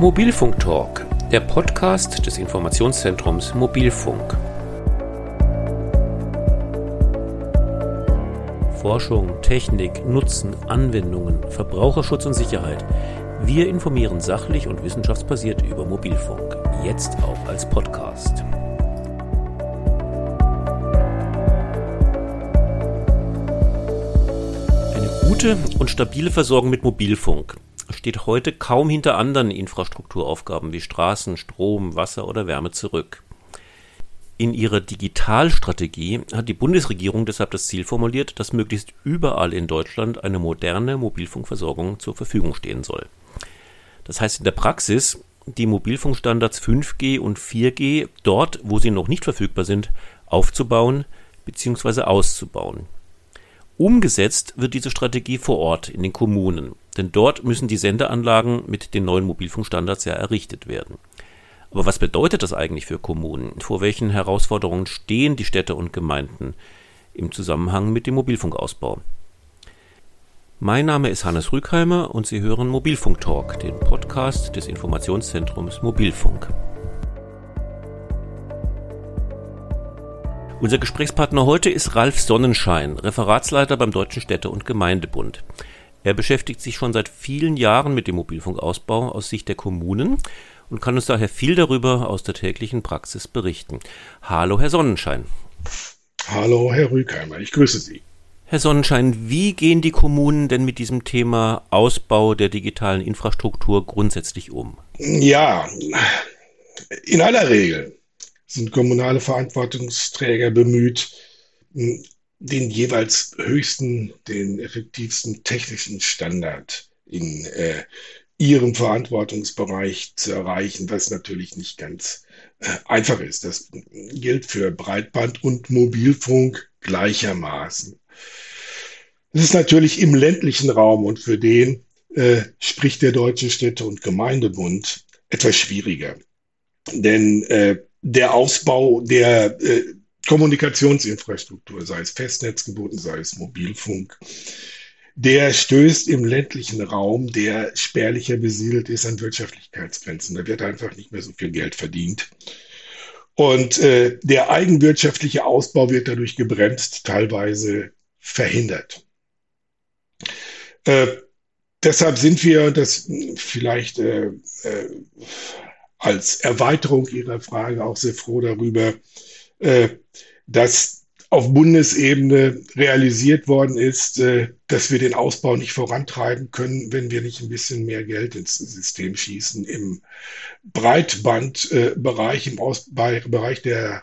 Mobilfunk Talk, der Podcast des Informationszentrums Mobilfunk. Forschung, Technik, Nutzen, Anwendungen, Verbraucherschutz und Sicherheit. Wir informieren sachlich und wissenschaftsbasiert über Mobilfunk, jetzt auch als Podcast. Eine gute und stabile Versorgung mit Mobilfunk steht heute kaum hinter anderen Infrastrukturaufgaben wie Straßen, Strom, Wasser oder Wärme zurück. In ihrer Digitalstrategie hat die Bundesregierung deshalb das Ziel formuliert, dass möglichst überall in Deutschland eine moderne Mobilfunkversorgung zur Verfügung stehen soll. Das heißt in der Praxis, die Mobilfunkstandards 5G und 4G dort, wo sie noch nicht verfügbar sind, aufzubauen bzw. auszubauen. Umgesetzt wird diese Strategie vor Ort in den Kommunen, denn dort müssen die Sendeanlagen mit den neuen Mobilfunkstandards ja errichtet werden. Aber was bedeutet das eigentlich für Kommunen? Vor welchen Herausforderungen stehen die Städte und Gemeinden im Zusammenhang mit dem Mobilfunkausbau? Mein Name ist Hannes Rückheimer und Sie hören Mobilfunk Talk, den Podcast des Informationszentrums Mobilfunk. Unser Gesprächspartner heute ist Ralf Sonnenschein, Referatsleiter beim Deutschen Städte- und Gemeindebund. Er beschäftigt sich schon seit vielen Jahren mit dem Mobilfunkausbau aus Sicht der Kommunen und kann uns daher viel darüber aus der täglichen Praxis berichten. Hallo, Herr Sonnenschein. Hallo, Herr Rühkheimer, ich grüße Sie. Herr Sonnenschein, wie gehen die Kommunen denn mit diesem Thema Ausbau der digitalen Infrastruktur grundsätzlich um? Ja, in aller Regel sind kommunale Verantwortungsträger bemüht, den jeweils höchsten, den effektivsten technischen Standard in äh, ihrem Verantwortungsbereich zu erreichen, was natürlich nicht ganz äh, einfach ist. Das gilt für Breitband und Mobilfunk gleichermaßen. Das ist natürlich im ländlichen Raum und für den äh, spricht der Deutsche Städte- und Gemeindebund etwas schwieriger. Denn äh, der Ausbau der äh, Kommunikationsinfrastruktur, sei es Festnetzgeboten, sei es Mobilfunk, der stößt im ländlichen Raum, der spärlicher besiedelt ist, an Wirtschaftlichkeitsgrenzen. Da wird einfach nicht mehr so viel Geld verdient. Und äh, der eigenwirtschaftliche Ausbau wird dadurch gebremst, teilweise verhindert. Äh, deshalb sind wir, und das vielleicht äh, äh, als Erweiterung Ihrer Frage auch sehr froh darüber, äh, dass auf Bundesebene realisiert worden ist, äh, dass wir den Ausbau nicht vorantreiben können, wenn wir nicht ein bisschen mehr Geld ins System schießen. Im Breitbandbereich, im Bereich der,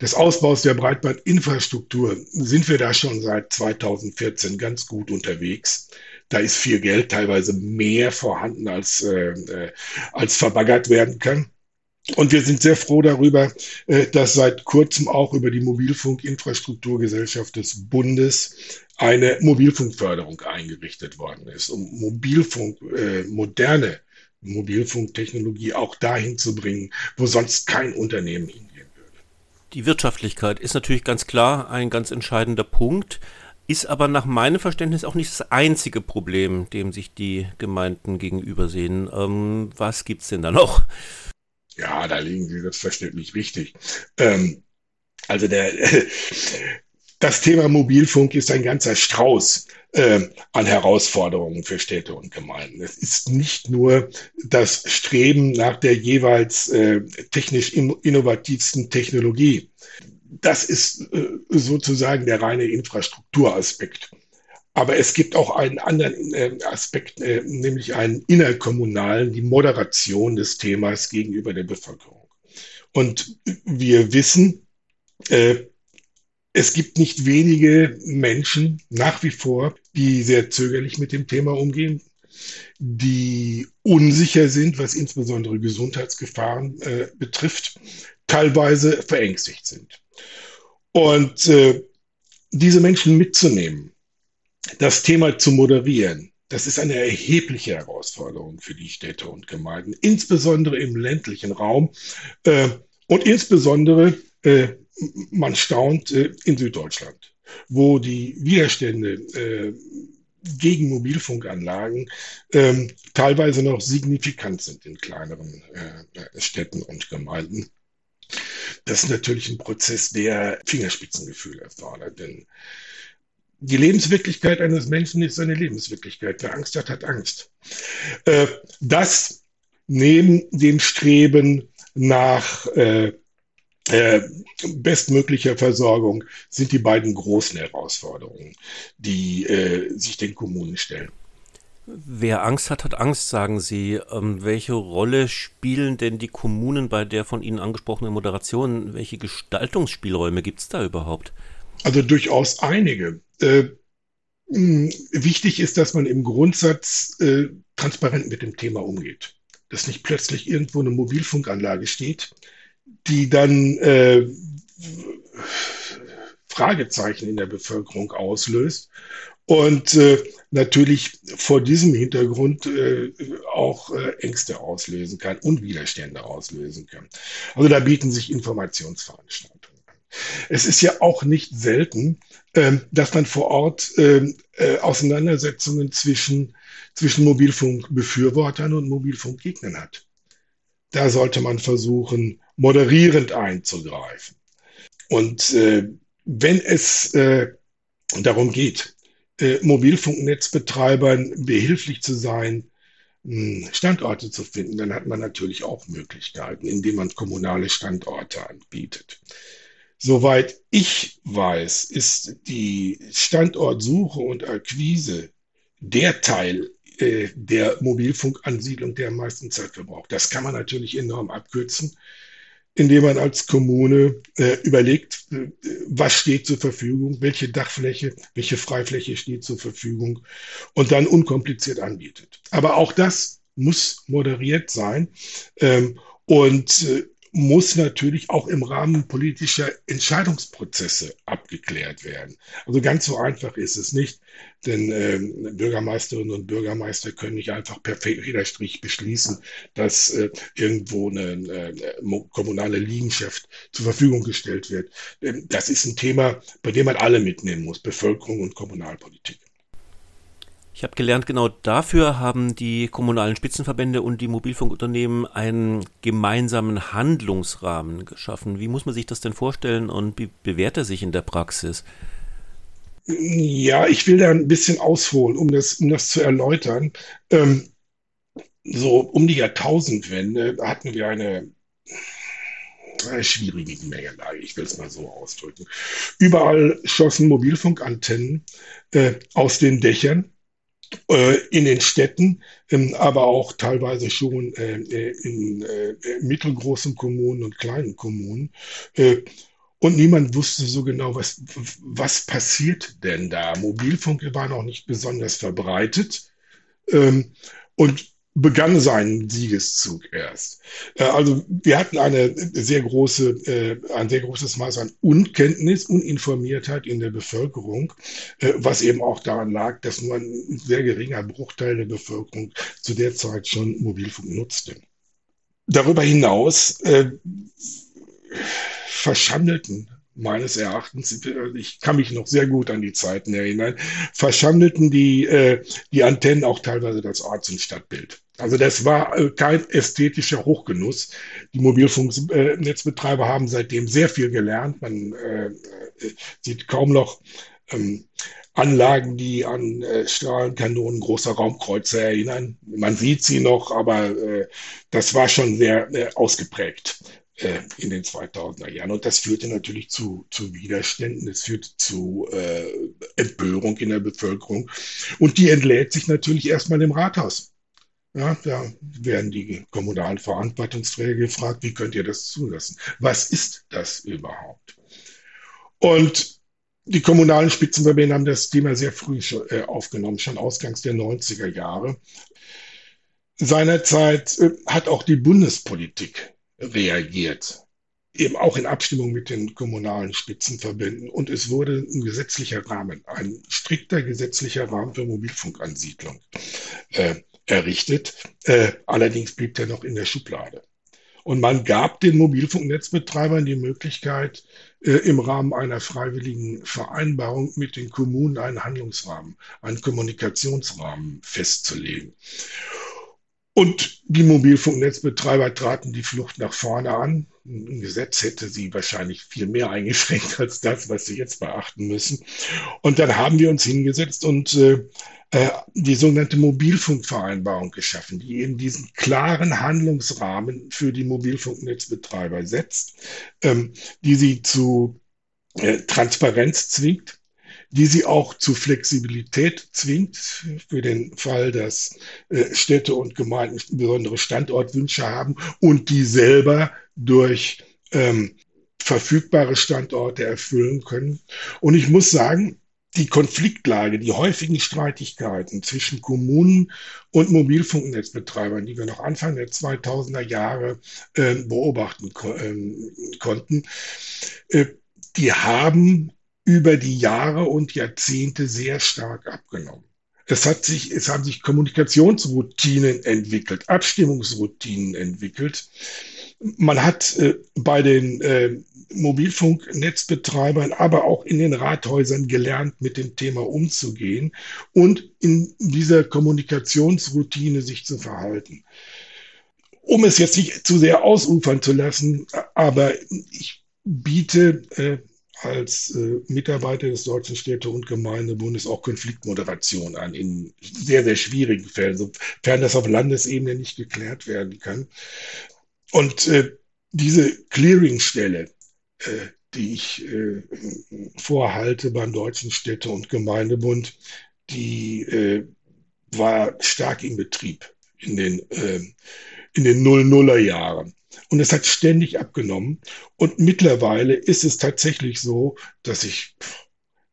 des Ausbaus der Breitbandinfrastruktur sind wir da schon seit 2014 ganz gut unterwegs. Da ist viel Geld, teilweise mehr vorhanden, als, äh, äh, als verbaggert werden kann. Und wir sind sehr froh darüber, äh, dass seit kurzem auch über die Mobilfunkinfrastrukturgesellschaft des Bundes eine Mobilfunkförderung eingerichtet worden ist, um Mobilfunk, äh, moderne Mobilfunktechnologie auch dahin zu bringen, wo sonst kein Unternehmen hingehen würde. Die Wirtschaftlichkeit ist natürlich ganz klar ein ganz entscheidender Punkt ist aber nach meinem Verständnis auch nicht das einzige Problem, dem sich die Gemeinden gegenübersehen. Ähm, was es denn da noch? Ja, da liegen Sie selbstverständlich richtig. Ähm, also der, das Thema Mobilfunk ist ein ganzer Strauß äh, an Herausforderungen für Städte und Gemeinden. Es ist nicht nur das Streben nach der jeweils äh, technisch innovativsten Technologie das ist äh, sozusagen der reine Infrastrukturaspekt. Aber es gibt auch einen anderen äh, Aspekt, äh, nämlich einen innerkommunalen, die Moderation des Themas gegenüber der Bevölkerung. Und wir wissen, es gibt nicht wenige Menschen nach wie vor, die sehr zögerlich mit dem Thema umgehen, die unsicher sind, was insbesondere Gesundheitsgefahren betrifft, teilweise verängstigt sind. Und äh, diese Menschen mitzunehmen, das Thema zu moderieren, das ist eine erhebliche Herausforderung für die Städte und Gemeinden, insbesondere im ländlichen Raum äh, und insbesondere, äh, man staunt, äh, in Süddeutschland, wo die Widerstände äh, gegen Mobilfunkanlagen ähm, teilweise noch signifikant sind in kleineren äh, Städten und Gemeinden. Das ist natürlich ein Prozess, der Fingerspitzengefühl erfordert, denn die Lebenswirklichkeit eines Menschen ist seine Lebenswirklichkeit. Wer Angst hat, hat Angst. Äh, das neben dem Streben nach äh, äh, bestmöglicher Versorgung sind die beiden großen Herausforderungen, die sich den Kommunen stellen. Wer Angst hat, hat Angst, sagen Sie. Ähm, welche Rolle spielen denn die Kommunen bei der von Ihnen angesprochenen Moderation? Welche Gestaltungsspielräume gibt es da überhaupt? Also durchaus einige. Äh, mh, wichtig ist, dass man im Grundsatz äh, transparent mit dem Thema umgeht. Dass nicht plötzlich irgendwo eine Mobilfunkanlage steht, die dann äh, Fragezeichen in der Bevölkerung auslöst und äh, natürlich vor diesem Hintergrund äh, auch äh, Ängste auslösen kann und Widerstände auslösen kann. Also da bieten sich Informationsveranstaltungen an. Es ist ja auch nicht selten, ähm, dass man vor Ort ähm, äh, Auseinandersetzungen zwischen, zwischen Mobilfunkbefürwortern und Mobilfunkgegnern hat. Da sollte man versuchen, moderierend einzugreifen. Und äh, wenn es äh, darum geht, äh, Mobilfunknetzbetreibern behilflich zu sein, hm, Standorte zu finden, dann hat man natürlich auch Möglichkeiten, indem man kommunale Standorte anbietet. Soweit ich weiß, ist die Standortsuche und Akquise der Teil äh, der Mobilfunkansiedlung, der am meisten Zeit verbraucht. Das kann man natürlich enorm abkürzen, indem man als Kommune äh, überlegt, äh, was steht zur Verfügung, welche Dachfläche, welche Freifläche steht zur Verfügung und dann unkompliziert anbietet. Aber auch das muss moderiert sein. Ähm, und äh, muss natürlich auch im Rahmen politischer Entscheidungsprozesse abgeklärt werden. Also ganz so einfach ist es nicht, denn äh, Bürgermeisterinnen und Bürgermeister können nicht einfach per Federstrich beschließen, dass äh, irgendwo eine, eine kommunale Liegenschaft zur Verfügung gestellt wird. Ähm, das ist ein Thema, bei dem man alle mitnehmen muss, Bevölkerung und Kommunalpolitik. Ich habe gelernt, genau dafür haben die kommunalen Spitzenverbände und die Mobilfunkunternehmen einen gemeinsamen Handlungsrahmen geschaffen. Wie muss man sich das denn vorstellen und wie bewährt er sich in der Praxis? Ja, ich will da ein bisschen ausholen, um das, um das zu erläutern. Ähm, so um die Jahrtausendwende hatten wir eine schwierige Gemengelage, ich will es mal so ausdrücken. Überall schossen Mobilfunkantennen äh, aus den Dächern in den Städten, ähm, aber auch teilweise schon äh, äh, in mittelgroßen Kommunen und kleinen Kommunen. Und niemand wusste so genau, was, was passiert denn da. Mobilfunk war noch nicht besonders verbreitet. Ähm, und begann seinen Siegeszug erst. Äh, also wir hatten eine sehr große, äh, ein sehr großes Maß an Unkenntnis, Uninformiertheit in der Bevölkerung, äh, was eben auch daran lag, dass nur ein sehr geringer Bruchteil der Bevölkerung zu der Zeit schon Mobilfunk nutzte. Darüber hinaus verschandelten meines Erachtens, ich kann mich noch sehr gut an die Zeiten erinnern, verschandelten die, äh, die Antennen auch teilweise das Orts- und Stadtbild. Also das war äh, kein ästhetischer Hochgenuss. Die Mobilfunknetzbetreiber haben seitdem sehr viel gelernt. Man äh, sieht kaum noch ähm, Anlagen, die an äh, Strahlenkanonen großer Raumkreuzer erinnern. Man sieht sie noch, aber äh, das war schon sehr äh, ausgeprägt äh, in den 2000er Jahren. Und das führte natürlich zu, zu Widerständen, es führte zu äh, Empörung in der Bevölkerung. Und die entlädt sich natürlich erstmal im Rathaus. Ja, da werden die kommunalen Verantwortungsträger gefragt, wie könnt ihr das zulassen? Was ist das überhaupt? Und die kommunalen Spitzenverbände haben das Thema sehr früh schon, äh, aufgenommen, schon ausgangs der 90er Jahre. Seinerzeit äh, hat auch die Bundespolitik reagiert, eben auch in Abstimmung mit den kommunalen Spitzenverbänden. Und es wurde ein gesetzlicher Rahmen, ein strikter gesetzlicher Rahmen für Mobilfunkansiedlung äh, errichtet. Äh, allerdings blieb der noch in der Schublade. Und man gab den Mobilfunknetzbetreibern die Möglichkeit, äh, im Rahmen einer freiwilligen Vereinbarung mit den Kommunen einen Handlungsrahmen, einen Kommunikationsrahmen festzulegen. Und die Mobilfunknetzbetreiber traten die Flucht nach vorne an. Ein Gesetz hätte sie wahrscheinlich viel mehr eingeschränkt als das, was sie jetzt beachten müssen. Und dann haben wir uns hingesetzt und äh, äh, die sogenannte Mobilfunkvereinbarung geschaffen, die eben diesen klaren Handlungsrahmen für die Mobilfunknetzbetreiber setzt, ähm, die sie zu äh, Transparenz zwingt, die sie auch zu Flexibilität zwingt für den Fall, dass äh, Städte und Gemeinden besondere Standortwünsche haben und die selber durch ähm, verfügbare Standorte erfüllen können. Und ich muss sagen, die Konfliktlage, die häufigen Streitigkeiten zwischen Kommunen und Mobilfunknetzbetreibern, die wir noch Anfang der 2000er Jahre äh, beobachten ko äh, konnten, äh, die haben über die Jahre und Jahrzehnte sehr stark abgenommen. Es, hat sich, es haben sich Kommunikationsroutinen entwickelt, Abstimmungsroutinen entwickelt. Man hat äh, bei den äh, Mobilfunknetzbetreibern, aber auch in den Rathäusern gelernt, mit dem Thema umzugehen und in dieser Kommunikationsroutine sich zu verhalten. Um es jetzt nicht zu sehr ausufern zu lassen, aber ich biete äh, als äh, Mitarbeiter des Deutschen Städte- und Gemeindebundes auch Konfliktmoderation an in sehr, sehr schwierigen Fällen, sofern das auf Landesebene nicht geklärt werden kann. Und äh, diese Clearingstelle, äh, die ich äh, vorhalte beim Deutschen Städte- und Gemeindebund, die äh, war stark in Betrieb in den, in den Null-Nuller Jahren. Und es hat ständig abgenommen. Und mittlerweile ist es tatsächlich so, dass ich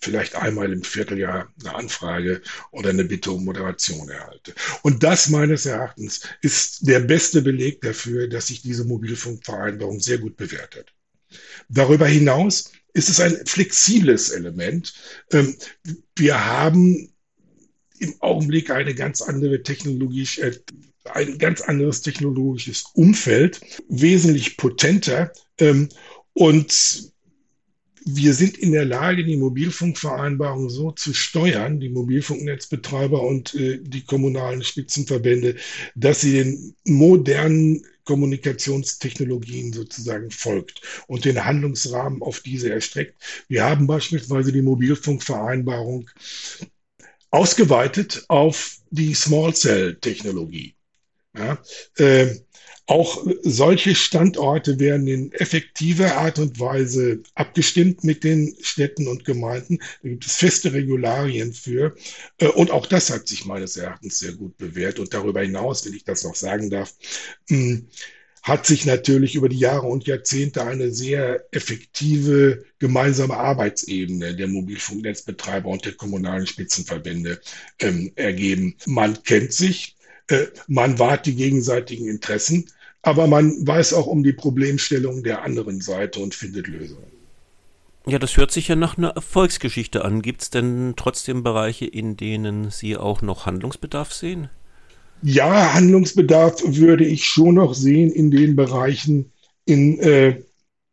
vielleicht einmal im Vierteljahr eine Anfrage oder eine Bitte um Moderation erhalte. Und das meines Erachtens ist der beste Beleg dafür, dass sich diese Mobilfunkvereinbarung sehr gut bewährt hat. Darüber hinaus ist es ein flexibles Element. Ähm, wir haben im Augenblick eine ganz andere technologisch, äh, ein ganz anderes technologisches Umfeld, wesentlich potenter. Ähm, und wir sind in der Lage, die Mobilfunkvereinbarung so zu steuern, die Mobilfunknetzbetreiber und äh, die kommunalen Spitzenverbände, dass sie den modernen Kommunikationstechnologien sozusagen folgt und den Handlungsrahmen auf diese erstreckt. Wir haben beispielsweise die Mobilfunkvereinbarung ausgeweitet auf die Small Cell Technologie. Ja, äh, auch solche Standorte werden in effektiver Art und Weise abgestimmt mit den Städten und Gemeinden. Da gibt es feste Regularien für. Äh, und auch das hat sich meines Erachtens sehr gut bewährt. Und darüber hinaus, wenn ich das noch sagen darf, hm, hat sich natürlich über die Jahre und Jahrzehnte eine sehr effektive gemeinsame Arbeitsebene der Mobilfunknetzbetreiber und der kommunalen Spitzenverbände ähm, ergeben. Man kennt sich, man wahrt die gegenseitigen Interessen aber man weiß auch um die Problemstellung der anderen Seite und findet Lösungen. Ja, das hört sich ja nach einer Erfolgsgeschichte an. Gibt es denn trotzdem Bereiche, in denen Sie auch noch Handlungsbedarf sehen? Ja, Handlungsbedarf würde ich schon noch sehen in den Bereichen, in, äh,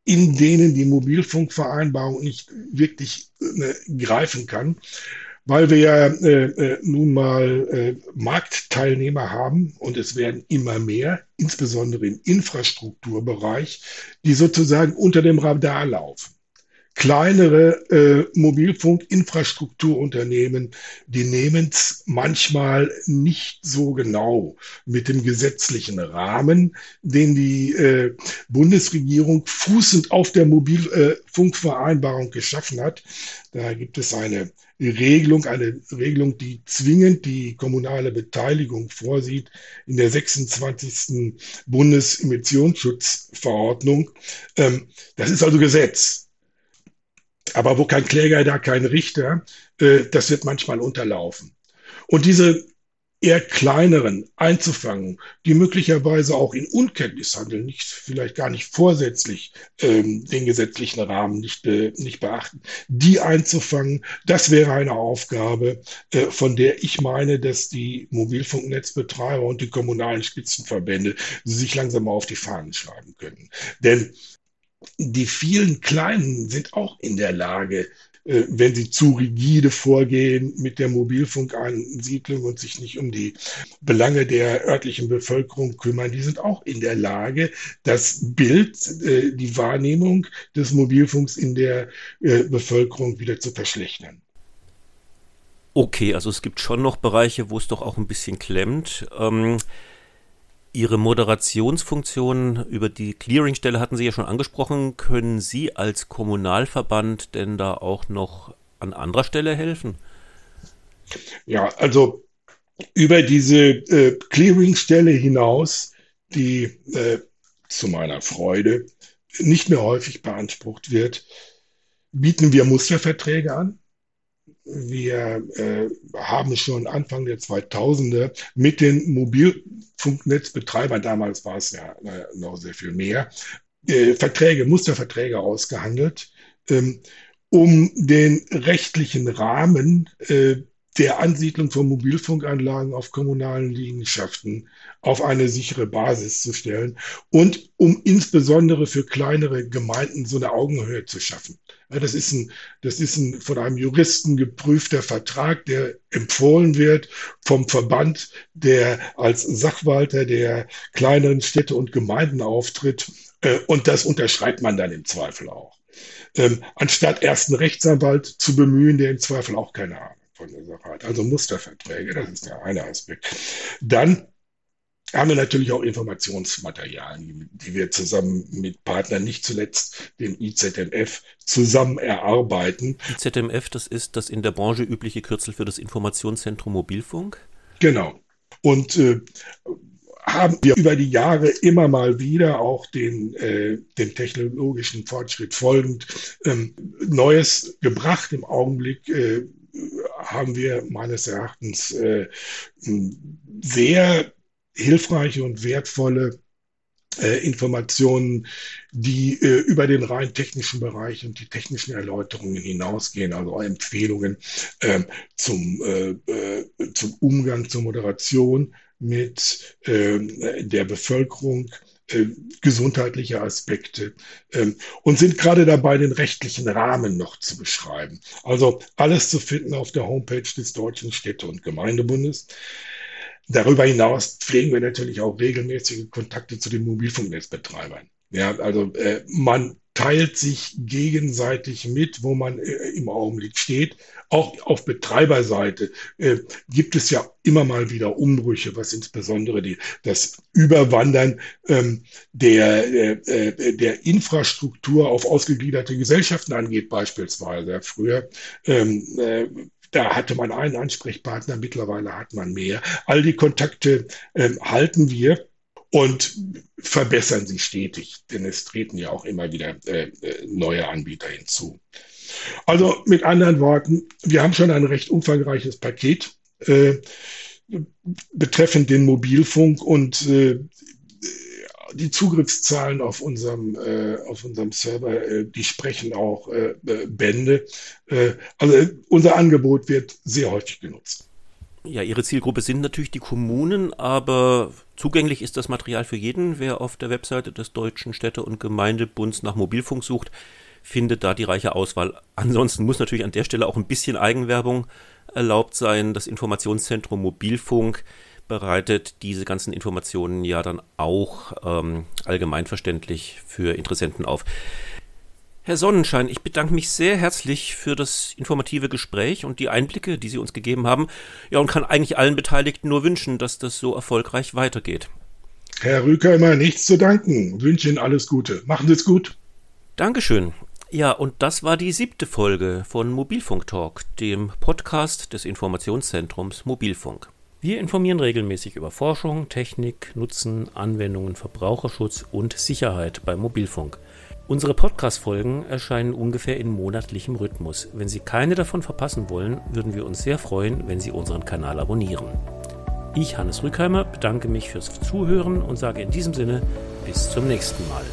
in denen die Mobilfunkvereinbarung nicht wirklich äh, greifen kann weil wir ja äh, äh, nun mal äh, Marktteilnehmer haben und es werden immer mehr, insbesondere im Infrastrukturbereich, die sozusagen unter dem Radar laufen kleinere äh, Mobilfunkinfrastrukturunternehmen, die nehmen es manchmal nicht so genau mit dem gesetzlichen Rahmen, den die äh, Bundesregierung fußend auf der Mobilfunkvereinbarung geschaffen hat. Da gibt es eine Regelung, eine Regelung, die zwingend die kommunale Beteiligung vorsieht in der 26. Bundesemissionsschutzverordnung. Ähm, das ist also Gesetz. Aber wo kein Kläger, da kein Richter, äh, das wird manchmal unterlaufen. Und diese eher kleineren einzufangen, die möglicherweise auch in Unkenntnis handeln, nicht vielleicht gar nicht vorsätzlich ähm, den gesetzlichen Rahmen nicht, be, nicht beachten, die einzufangen, das wäre eine Aufgabe, äh, von der ich meine, dass die Mobilfunknetzbetreiber und die kommunalen Spitzenverbände sich langsam auf die Fahnen schreiben können. Denn die vielen Kleinen sind auch in der Lage, äh, wenn sie zu rigide vorgehen mit der Mobilfunkansiedlung und sich nicht um die Belange der örtlichen Bevölkerung kümmern, die sind auch in der Lage, das Bild, äh, die Wahrnehmung des Mobilfunks in der äh, Bevölkerung wieder zu verschlechtern. Okay, also es gibt schon noch Bereiche, wo es doch auch ein bisschen klemmt. Ähm Ihre Moderationsfunktion über die Clearingstelle hatten Sie ja schon angesprochen. Können Sie als Kommunalverband denn da auch noch an anderer Stelle helfen? Ja, also über diese äh, Clearingstelle hinaus, die äh, zu meiner Freude nicht mehr häufig beansprucht wird, bieten wir Musterverträge an. Wir äh, haben schon Anfang der 2000er mit den Mobilfunknetzbetreibern, damals war es ja noch sehr viel mehr, äh, Verträge, Musterverträge ausgehandelt, ähm, um den rechtlichen Rahmen äh, der Ansiedlung von Mobilfunkanlagen auf kommunalen Liegenschaften auf eine sichere Basis zu stellen und um insbesondere für kleinere Gemeinden so eine Augenhöhe zu schaffen. Das ist ein, das ist ein von einem Juristen geprüfter Vertrag, der empfohlen wird vom Verband, der als Sachwalter der kleineren Städte und Gemeinden auftritt. Äh, und das unterschreibt man dann im Zweifel auch. Ähm, anstatt erst einen Rechtsanwalt zu bemühen, der im Zweifel auch keine Ahnung von der Sache hat. Also Musterverträge, das ist der eine Aspekt. Dann haben wir natürlich auch Informationsmaterialien, die wir zusammen mit Partnern, nicht zuletzt dem IZMF, zusammen erarbeiten. IZMF, das ist das in der Branche übliche Kürzel für das Informationszentrum Mobilfunk? Genau. Und äh, haben wir über die Jahre immer mal wieder auch den, äh, dem technologischen Fortschritt folgend ähm, Neues gebracht. Im Augenblick äh, haben wir meines Erachtens äh, sehr hilfreiche und wertvolle äh, Informationen, die äh, über den rein technischen Bereich und die technischen Erläuterungen hinausgehen, also Empfehlungen ähm, zum, äh, äh, zum Umgang, zur Moderation mit äh, der Bevölkerung, äh, gesundheitliche Aspekte ähm, und sind gerade dabei, den rechtlichen Rahmen noch zu beschreiben. Also alles zu finden auf der Homepage des Deutschen Städte- und Gemeindebundes. Darüber hinaus pflegen wir natürlich auch regelmäßige Kontakte zu den Mobilfunknetzbetreibern. Ja, also äh, man teilt sich gegenseitig mit, wo man äh, im Augenblick steht. Auch auf Betreiberseite äh, gibt es ja immer mal wieder Umbrüche, was insbesondere die, das Überwandern ähm, der, äh, äh der Infrastruktur auf ausgegliederte Gesellschaften angeht, beispielsweise. Früher ähm, äh, da hatte man einen Ansprechpartner, mittlerweile hat man mehr. All die Kontakte ähm, halten wir und verbessern sie stetig, denn es treten ja auch immer wieder äh, äh, neue Anbieter hinzu. Also mit anderen Worten, wir haben schon ein recht umfangreiches Paket äh, betreffend den Mobilfunk und äh, die Zugriffszahlen auf unserem, äh, auf unserem Server, äh, die sprechen auch äh, Bände. Äh, also unser Angebot wird sehr häufig genutzt. Ja, Ihre Zielgruppe sind natürlich die Kommunen, aber zugänglich ist das Material für jeden. Wer auf der Webseite des Deutschen Städte- und Gemeindebunds nach Mobilfunk sucht, findet da die reiche Auswahl. Ansonsten muss natürlich an der Stelle auch ein bisschen Eigenwerbung erlaubt sein. Das Informationszentrum Mobilfunk bereitet diese ganzen Informationen ja dann auch ähm, allgemeinverständlich für Interessenten auf. Herr Sonnenschein, ich bedanke mich sehr herzlich für das informative Gespräch und die Einblicke, die Sie uns gegeben haben. Ja, und kann eigentlich allen Beteiligten nur wünschen, dass das so erfolgreich weitergeht. Herr Rüker, immer nichts zu danken. Wünsche Ihnen alles Gute. Machen Sie es gut. Dankeschön. Ja, und das war die siebte Folge von Mobilfunk Talk, dem Podcast des Informationszentrums Mobilfunk. Wir informieren regelmäßig über Forschung, Technik, Nutzen, Anwendungen, Verbraucherschutz und Sicherheit beim Mobilfunk. Unsere Podcast-Folgen erscheinen ungefähr in monatlichem Rhythmus. Wenn Sie keine davon verpassen wollen, würden wir uns sehr freuen, wenn Sie unseren Kanal abonnieren. Ich, Hannes Rückheimer, bedanke mich fürs Zuhören und sage in diesem Sinne bis zum nächsten Mal.